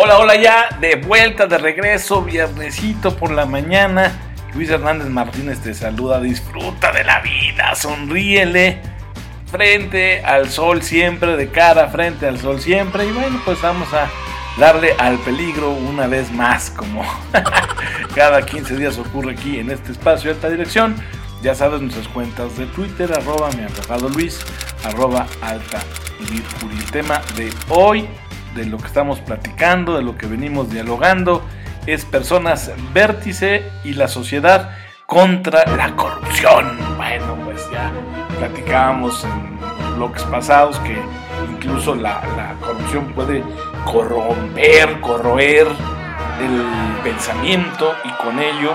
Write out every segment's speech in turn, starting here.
Hola, hola ya, de vuelta, de regreso, viernesito por la mañana. Luis Hernández Martínez te saluda, disfruta de la vida, sonríele. Frente al sol siempre, de cara frente al sol siempre. Y bueno, pues vamos a darle al peligro una vez más, como cada 15 días ocurre aquí en este espacio de alta dirección. Ya sabes nuestras cuentas de Twitter, arroba mi Luis, arroba alta El tema de hoy, de lo que estamos platicando, de lo que venimos dialogando, es personas vértice y la sociedad contra la corrupción. Bueno, pues ya platicábamos en bloques pasados que incluso la, la corrupción puede corromper, corroer el pensamiento y con ello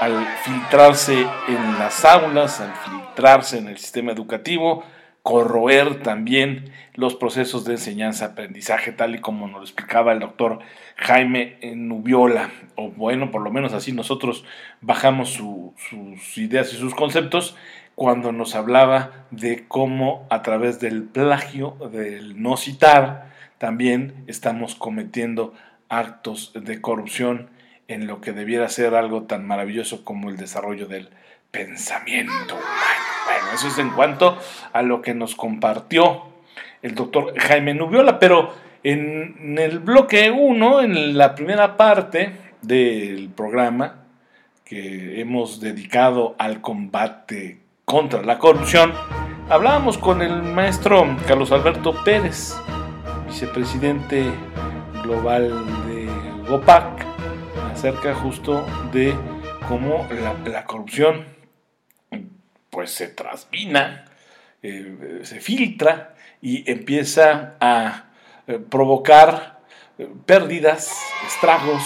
al filtrarse en las aulas, al filtrarse en el sistema educativo, corroer también los procesos de enseñanza-aprendizaje, tal y como nos lo explicaba el doctor Jaime Nubiola, o bueno, por lo menos así nosotros bajamos sus ideas y sus conceptos cuando nos hablaba de cómo a través del plagio, del no citar, también estamos cometiendo actos de corrupción en lo que debiera ser algo tan maravilloso como el desarrollo del pensamiento eso es en cuanto a lo que nos compartió el doctor Jaime Nubiola, pero en, el bloque 1, en la primera parte del programa que hemos dedicado al combate contra la corrupción, hablábamos con el maestro Carlos Alberto Pérez, vicepresidente global de GOPAC, acerca justo de cómo la, corrupción pues se trasvina, eh, se filtra y empieza a eh, provocar eh, pérdidas, estragos,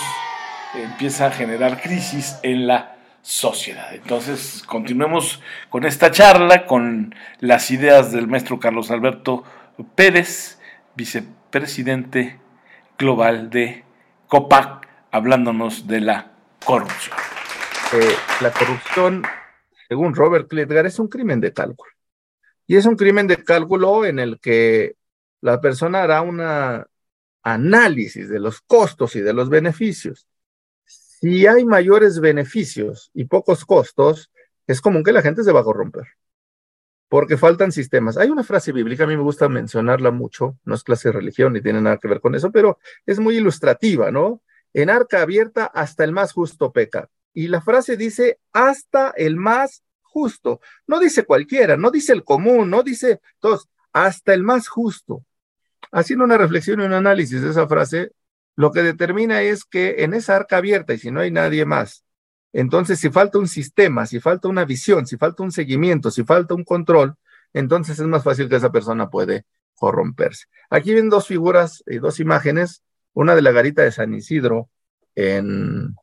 empieza a generar crisis en la sociedad. Entonces, continuemos con esta charla, con las ideas del maestro Carlos Alberto Pérez, vicepresidente global de COPAC hablándonos de la corrupción. La corrupción, según Robert Klitgar, es un crimen de cálculo. Y es un crimen de cálculo en el que la persona hará un análisis de los costos y de los beneficios. Si hay mayores beneficios y pocos costos, es común que la gente se va a corromper, porque faltan sistemas. Hay una frase bíblica, a mí me gusta mencionarla mucho, no es clase de religión ni tiene nada que ver con eso, pero es muy ilustrativa, ¿no? En arca abierta hasta el más justo peca. Y la frase dice hasta el más justo. No dice cualquiera, no dice el común, no dice todos, hasta el más justo. Haciendo una reflexión y un análisis de esa frase, lo que determina es que en esa arca abierta, y si no hay nadie más, entonces si falta un sistema, si falta una visión, si falta un seguimiento, si falta un control, entonces es más fácil que esa persona puede corromperse. Aquí ven dos figuras y dos imágenes una de la garita de San Isidro en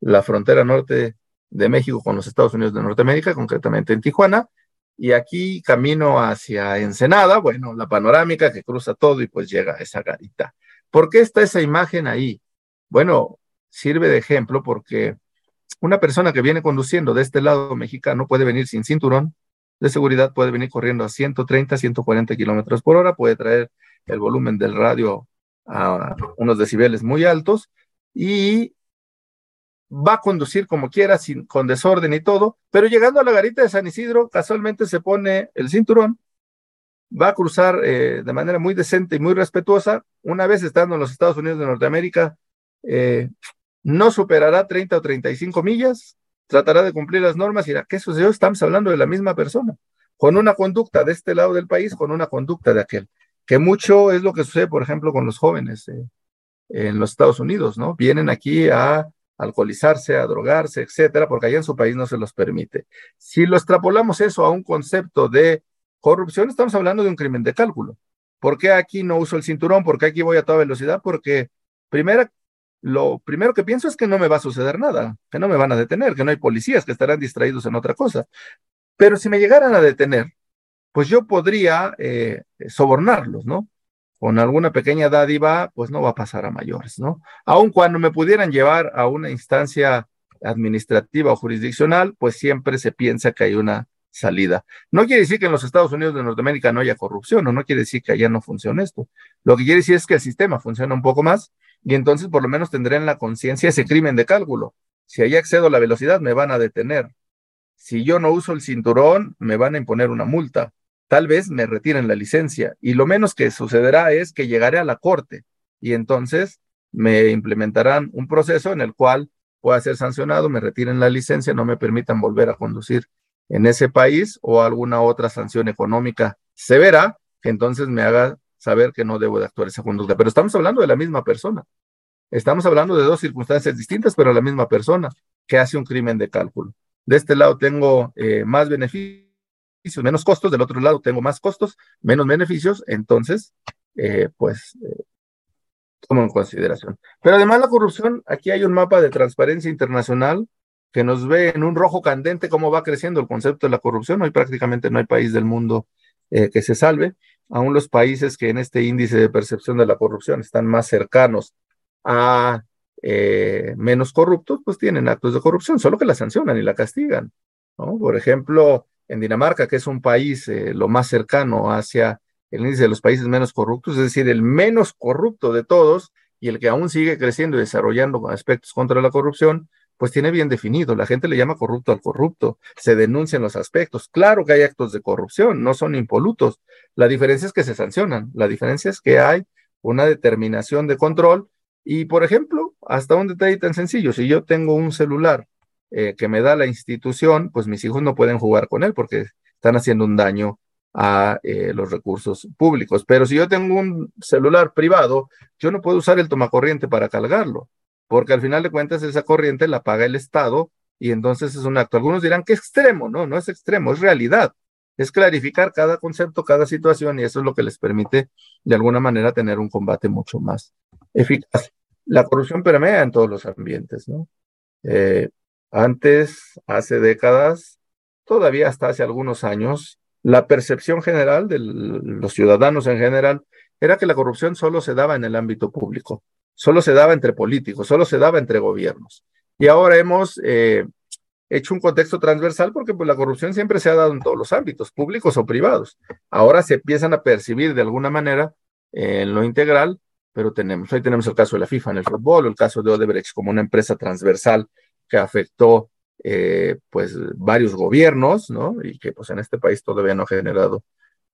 la frontera norte de México con los Estados Unidos de Norteamérica, concretamente en Tijuana, y aquí camino hacia Ensenada, bueno, la panorámica que cruza todo y pues llega a esa garita. ¿Por qué está esa imagen ahí? Bueno, sirve de ejemplo porque una persona que viene conduciendo de este lado mexicano puede venir sin cinturón de seguridad, puede venir corriendo a 130, 140 kilómetros por hora, puede traer el volumen del radio a unos decibeles muy altos y va a conducir como quiera, sin, con desorden y todo, pero llegando a la garita de San Isidro, casualmente se pone el cinturón, va a cruzar eh, de manera muy decente y muy respetuosa. Una vez estando en los Estados Unidos de Norteamérica, eh, no superará 30 o 35 millas, tratará de cumplir las normas y dirá, ¿qué sucedió? Estamos hablando de la misma persona, con una conducta de este lado del país, con una conducta de aquel que mucho es lo que sucede, por ejemplo, con los jóvenes eh, en los Estados Unidos, ¿no? Vienen aquí a alcoholizarse, a drogarse, etcétera, porque allá en su país no se los permite. Si lo extrapolamos eso a un concepto de corrupción, estamos hablando de un crimen de cálculo. ¿Por qué aquí no uso el cinturón? ¿Por qué aquí voy a toda velocidad? Porque primero, lo primero que pienso es que no me va a suceder nada, que no me van a detener, que no hay policías, que estarán distraídos en otra cosa. Pero si me llegaran a detener, pues yo podría eh, sobornarlos, ¿no? Con alguna pequeña dádiva, pues no va a pasar a mayores, ¿no? Aun cuando me pudieran llevar a una instancia administrativa o jurisdiccional, pues siempre se piensa que hay una salida. No quiere decir que en los Estados Unidos de Norteamérica no haya corrupción, o no quiere decir que allá no funcione esto. Lo que quiere decir es que el sistema funciona un poco más y entonces por lo menos tendré en la conciencia ese crimen de cálculo. Si ahí accedo a la velocidad, me van a detener. Si yo no uso el cinturón, me van a imponer una multa. Tal vez me retiren la licencia y lo menos que sucederá es que llegaré a la corte y entonces me implementarán un proceso en el cual pueda ser sancionado, me retiren la licencia, no me permitan volver a conducir en ese país o alguna otra sanción económica severa que entonces me haga saber que no debo de actuar esa conducta. Pero estamos hablando de la misma persona. Estamos hablando de dos circunstancias distintas, pero la misma persona que hace un crimen de cálculo. De este lado tengo eh, más beneficios, menos costos, del otro lado tengo más costos, menos beneficios, entonces, eh, pues, eh, tomo en consideración. Pero además la corrupción, aquí hay un mapa de transparencia internacional que nos ve en un rojo candente cómo va creciendo el concepto de la corrupción. Hoy prácticamente no hay país del mundo que se salve. Aún los países que en este índice de percepción de la corrupción están más cercanos a eh, menos corruptos, pues tienen actos de corrupción, solo que la sancionan y la castigan. ¿no? Por ejemplo, en Dinamarca, que es un país eh, lo más cercano hacia el índice de los países menos corruptos, es decir, el menos corrupto de todos y el que aún sigue creciendo y desarrollando aspectos contra la corrupción, pues tiene bien definido. La gente le llama corrupto al corrupto, se denuncian los aspectos. Claro que hay actos de corrupción, no son impolutos. La diferencia es que se sancionan, la diferencia es que hay una determinación de control y, por ejemplo, hasta un detalle tan sencillo, si yo tengo un celular eh, que me da la institución, pues mis hijos no pueden jugar con él porque están haciendo un daño a eh, los recursos públicos. Pero si yo tengo un celular privado, yo no puedo usar el tomacorriente para cargarlo, porque al final de cuentas esa corriente la paga el Estado y entonces es un acto. Algunos dirán que extremo, no, no es extremo, es realidad. Es clarificar cada concepto, cada situación y eso es lo que les permite de alguna manera tener un combate mucho más eficaz la corrupción permea en todos los ambientes, ¿no? Eh, antes, hace décadas, todavía hasta hace algunos años, la percepción general de los ciudadanos en general era que la corrupción solo se daba en el ámbito público, solo se daba entre políticos, solo se daba entre gobiernos. Y ahora hemos eh, hecho un contexto transversal porque pues, la corrupción siempre se ha dado en todos los ámbitos, públicos o privados. Ahora se empiezan a percibir de alguna manera en lo integral pero tenemos, ahí tenemos el caso de la FIFA en el fútbol, el caso de Odebrecht como una empresa transversal que afectó eh, pues varios gobiernos, ¿no? Y que pues en este país todavía no ha generado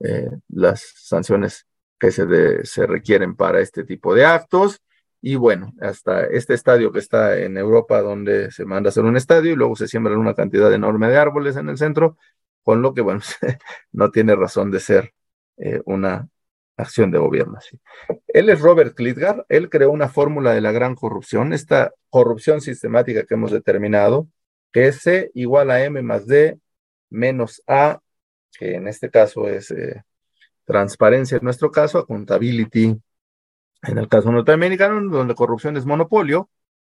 eh, las sanciones que se, se requieren para este tipo de actos. Y bueno, hasta este estadio que está en Europa, donde se manda a hacer un estadio y luego se siembran una cantidad enorme de árboles en el centro, con lo que, bueno, no tiene razón de ser eh, una acción de gobierno. Sí. Él es Robert Klitgar, él creó una fórmula de la gran corrupción, esta corrupción sistemática que hemos determinado, que es C igual a M más D menos A, que en este caso es eh, transparencia en nuestro caso, accountability en el caso norteamericano, donde corrupción es monopolio,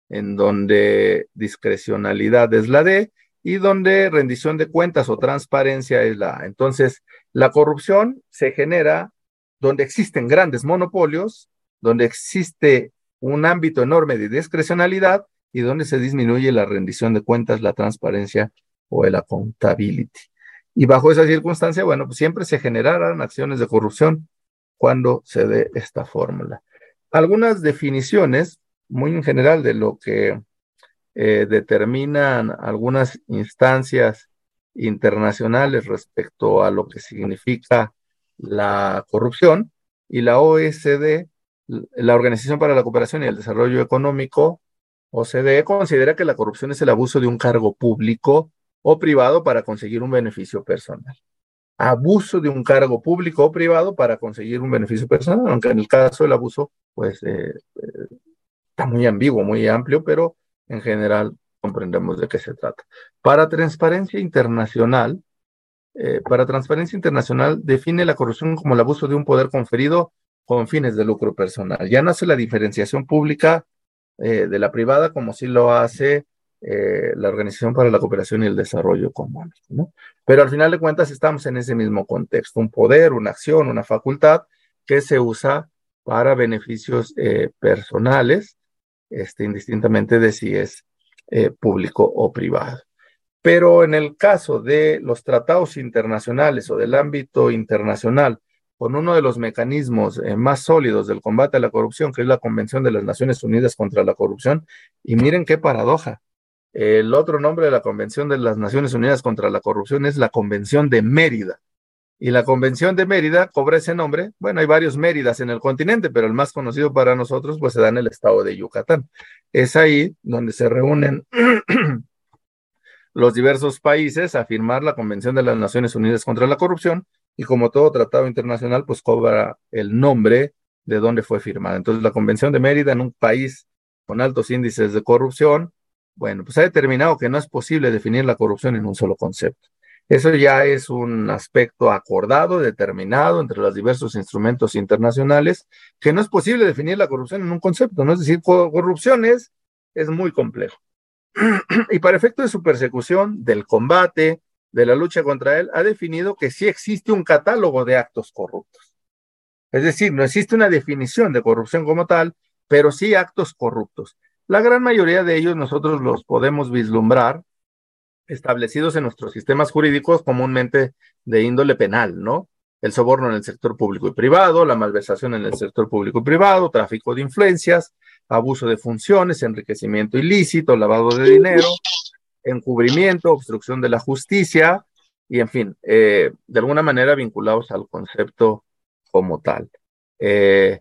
en donde discrecionalidad es la D y donde rendición de cuentas o transparencia es la A. Entonces, la corrupción se genera donde existen grandes monopolios, donde existe un ámbito enorme de discrecionalidad y donde se disminuye la rendición de cuentas, la transparencia o el accountability. Y bajo esa circunstancia, bueno, pues siempre se generarán acciones de corrupción cuando se dé esta fórmula. Algunas definiciones, muy en general, de lo que eh, determinan algunas instancias internacionales respecto a lo que significa la corrupción y la OSD, la Organización para la Cooperación y el Desarrollo Económico, OCDE, considera que la corrupción es el abuso de un cargo público o privado para conseguir un beneficio personal. Abuso de un cargo público o privado para conseguir un beneficio personal, aunque en el caso del abuso, pues eh, eh, está muy ambiguo, muy amplio, pero en general comprendemos de qué se trata. Para Transparencia Internacional, eh, para Transparencia Internacional define la corrupción como el abuso de un poder conferido con fines de lucro personal. Ya no hace la diferenciación pública eh, de la privada como sí lo hace eh, la Organización para la Cooperación y el Desarrollo Económico. ¿no? Pero al final de cuentas estamos en ese mismo contexto, un poder, una acción, una facultad que se usa para beneficios personales, este, indistintamente de si es público o privado. Pero en el caso de los tratados internacionales o del ámbito internacional, con uno de los mecanismos eh, más sólidos del combate a la corrupción, que es la Convención de las Naciones Unidas contra la Corrupción. Y miren qué paradoja. El otro nombre de la Convención de las Naciones Unidas contra la Corrupción es la Convención de Mérida. Y la Convención de Mérida cobra ese nombre. Bueno, hay varios Méridas en el continente, pero el más conocido para nosotros pues se da en el estado de Yucatán. Es ahí donde se reúnen los diversos países a firmar la Convención de las Naciones Unidas contra la Corrupción y como todo tratado internacional pues cobra el nombre de donde fue firmada. Entonces la Convención de Mérida en un país con altos índices de corrupción, bueno, pues ha determinado que no es posible definir la corrupción en un solo concepto. Eso ya es un aspecto acordado, determinado entre los diversos instrumentos internacionales, que no es posible definir la corrupción en un concepto, ¿no? Es decir, corrupción es, es muy complejo. Y para efecto de su persecución, del combate, de la lucha contra él, ha definido que sí existe un catálogo de actos corruptos. Es decir, no existe una definición de corrupción como tal, pero sí actos corruptos. La gran mayoría de ellos nosotros los podemos vislumbrar establecidos en nuestros sistemas jurídicos comúnmente de índole penal, ¿no? El soborno en el sector público y privado, la malversación en el sector público y privado, tráfico de influencias, abuso de funciones, enriquecimiento ilícito, lavado de dinero, encubrimiento, obstrucción de la justicia y, en fin, eh, de alguna manera vinculados al concepto como tal. Eh,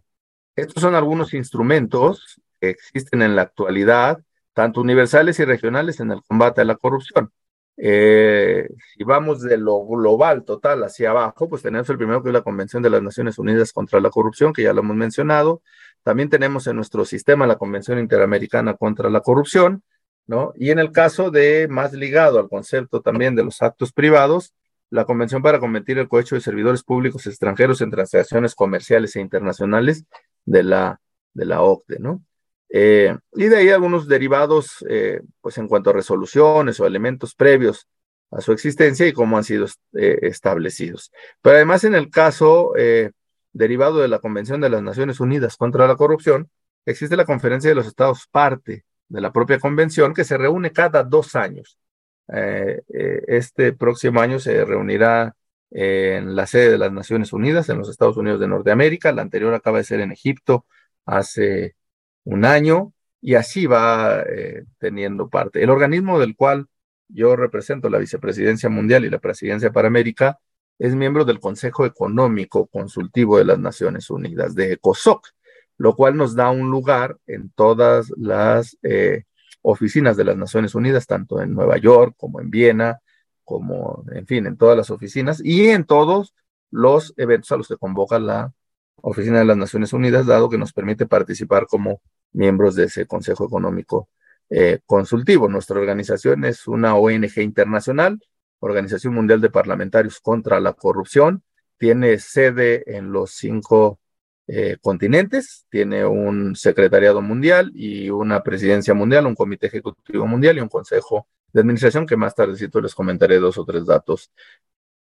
estos son algunos instrumentos que existen en la actualidad, tanto universales y regionales, en el combate a la corrupción. Eh, si vamos de lo global total hacia abajo, pues tenemos el primero que es la Convención de las Naciones Unidas contra la Corrupción, que ya lo hemos mencionado. También tenemos en nuestro sistema la Convención Interamericana contra la Corrupción, ¿no? Y en el caso de más ligado al concepto también de los actos privados, la Convención para combatir el cohecho de servidores públicos extranjeros en transacciones comerciales e internacionales de la, de la OCDE, ¿no? Eh, y de ahí algunos derivados, eh, pues en cuanto a resoluciones o elementos previos a su existencia y cómo han sido eh, establecidos. Pero además en el caso derivado de la Convención de las Naciones Unidas contra la Corrupción, existe la Conferencia de los Estados parte de la propia convención que se reúne cada dos años. este próximo año se reunirá en la sede de las Naciones Unidas en los Estados Unidos de Norteamérica. La anterior acaba de ser en Egipto hace un año y así va eh, teniendo parte. El organismo del cual yo represento la vicepresidencia mundial y la presidencia para América es miembro del Consejo Económico Consultivo de las Naciones Unidas, de ECOSOC, lo cual nos da un lugar en todas las eh, oficinas de las Naciones Unidas, tanto en Nueva York como en Viena, como, en fin, en todas las oficinas y en todos los eventos a los que convoca la Oficina de las Naciones Unidas, dado que nos permite participar como miembros de ese Consejo Económico eh, Consultivo. Nuestra organización es una ONG internacional, Organización Mundial de Parlamentarios contra la Corrupción. Tiene sede en los cinco eh, continentes, tiene un secretariado mundial y una presidencia mundial, un comité ejecutivo mundial y un consejo de administración que más tardecito les comentaré dos o tres datos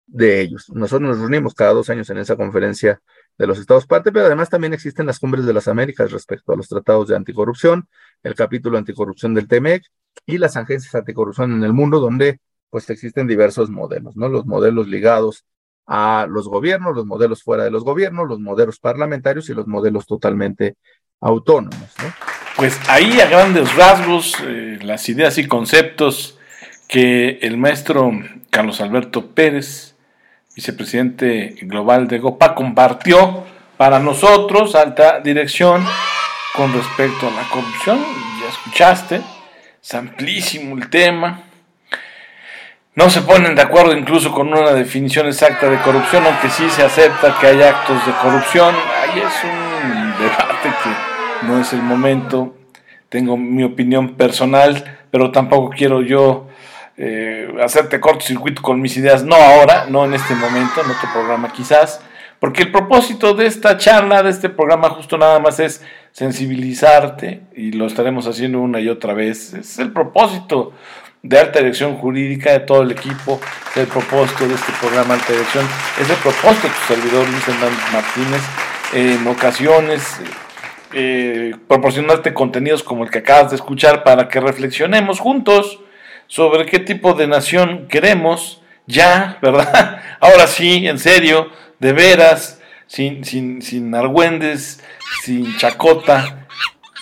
de ellos. Nosotros nos reunimos cada dos años en esa conferencia de los estados parte, pero además también existen las cumbres de las Américas respecto a los tratados de anticorrupción, el capítulo anticorrupción del TEMEC y las agencias anticorrupción en el mundo, donde pues existen diversos modelos, ¿no? Los modelos ligados a los gobiernos, los modelos fuera de los gobiernos, los modelos parlamentarios y los modelos totalmente autónomos, ¿no? Pues ahí a grandes rasgos, eh, las ideas y conceptos que el maestro Carlos Alberto Pérez vicepresidente global de GOPA, compartió para nosotros, alta dirección, con respecto a la corrupción. Ya escuchaste, es amplísimo el tema. No se ponen de acuerdo incluso con una definición exacta de corrupción, aunque sí se acepta que hay actos de corrupción. Ahí es un debate que no es el momento. Tengo mi opinión personal, pero tampoco quiero yo eh, hacerte cortocircuito con mis ideas, no ahora, no en este momento, en otro programa quizás, porque el propósito de esta charla, de este programa, justo nada más es sensibilizarte, y lo estaremos haciendo una y otra vez, es el propósito de alta dirección jurídica, de todo el equipo, es el propósito de este programa alta dirección, es el propósito de tu servidor Luis Hernández Martínez, en ocasiones eh, proporcionarte contenidos como el que acabas de escuchar para que reflexionemos juntos sobre qué tipo de nación queremos, ya, ¿verdad? Ahora sí, en serio, de veras, sin, sin, sin argüendes, sin chacota,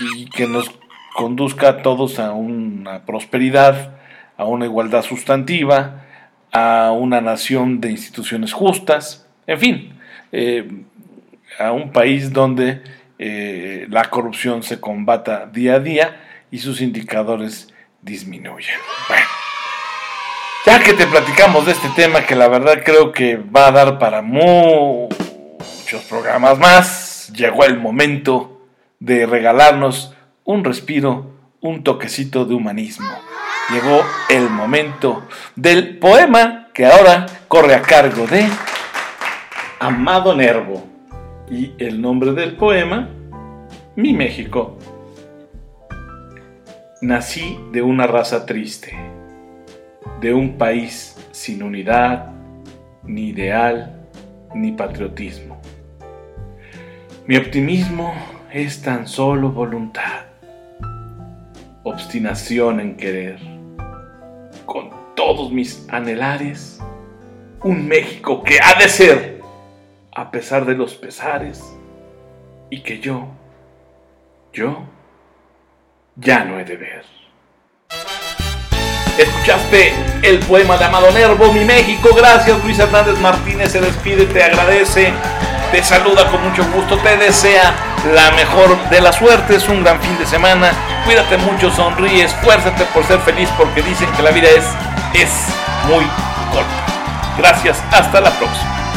y que nos conduzca a todos a una prosperidad, a una igualdad sustantiva, a una nación de instituciones justas, en fin, eh, a un país donde eh, la corrupción se combata día a día y sus indicadores disminuyen. Bueno, ya que te platicamos de este tema que la verdad creo que va a dar para muchos programas más, llegó el momento de regalarnos un respiro, un toquecito de humanismo. Llegó el momento del poema que ahora corre a cargo de Amado Nervo. Y el nombre del poema, Mi México. Nací de una raza triste, de un país sin unidad, ni ideal, ni patriotismo. Mi optimismo es tan solo voluntad, obstinación en querer, con todos mis anhelares, un México que ha de ser, a pesar de los pesares, y que yo, yo, ya no he de ver. Escuchaste el poema de Amado Nervo, Mi México. Gracias, Luis Hernández Martínez. Se despide, te agradece, te saluda con mucho gusto, te desea la mejor de la suerte. Es un gran fin de semana. Cuídate mucho, sonríe, esfuérzate por ser feliz porque dicen que la vida es, es muy corta. Gracias, hasta la próxima.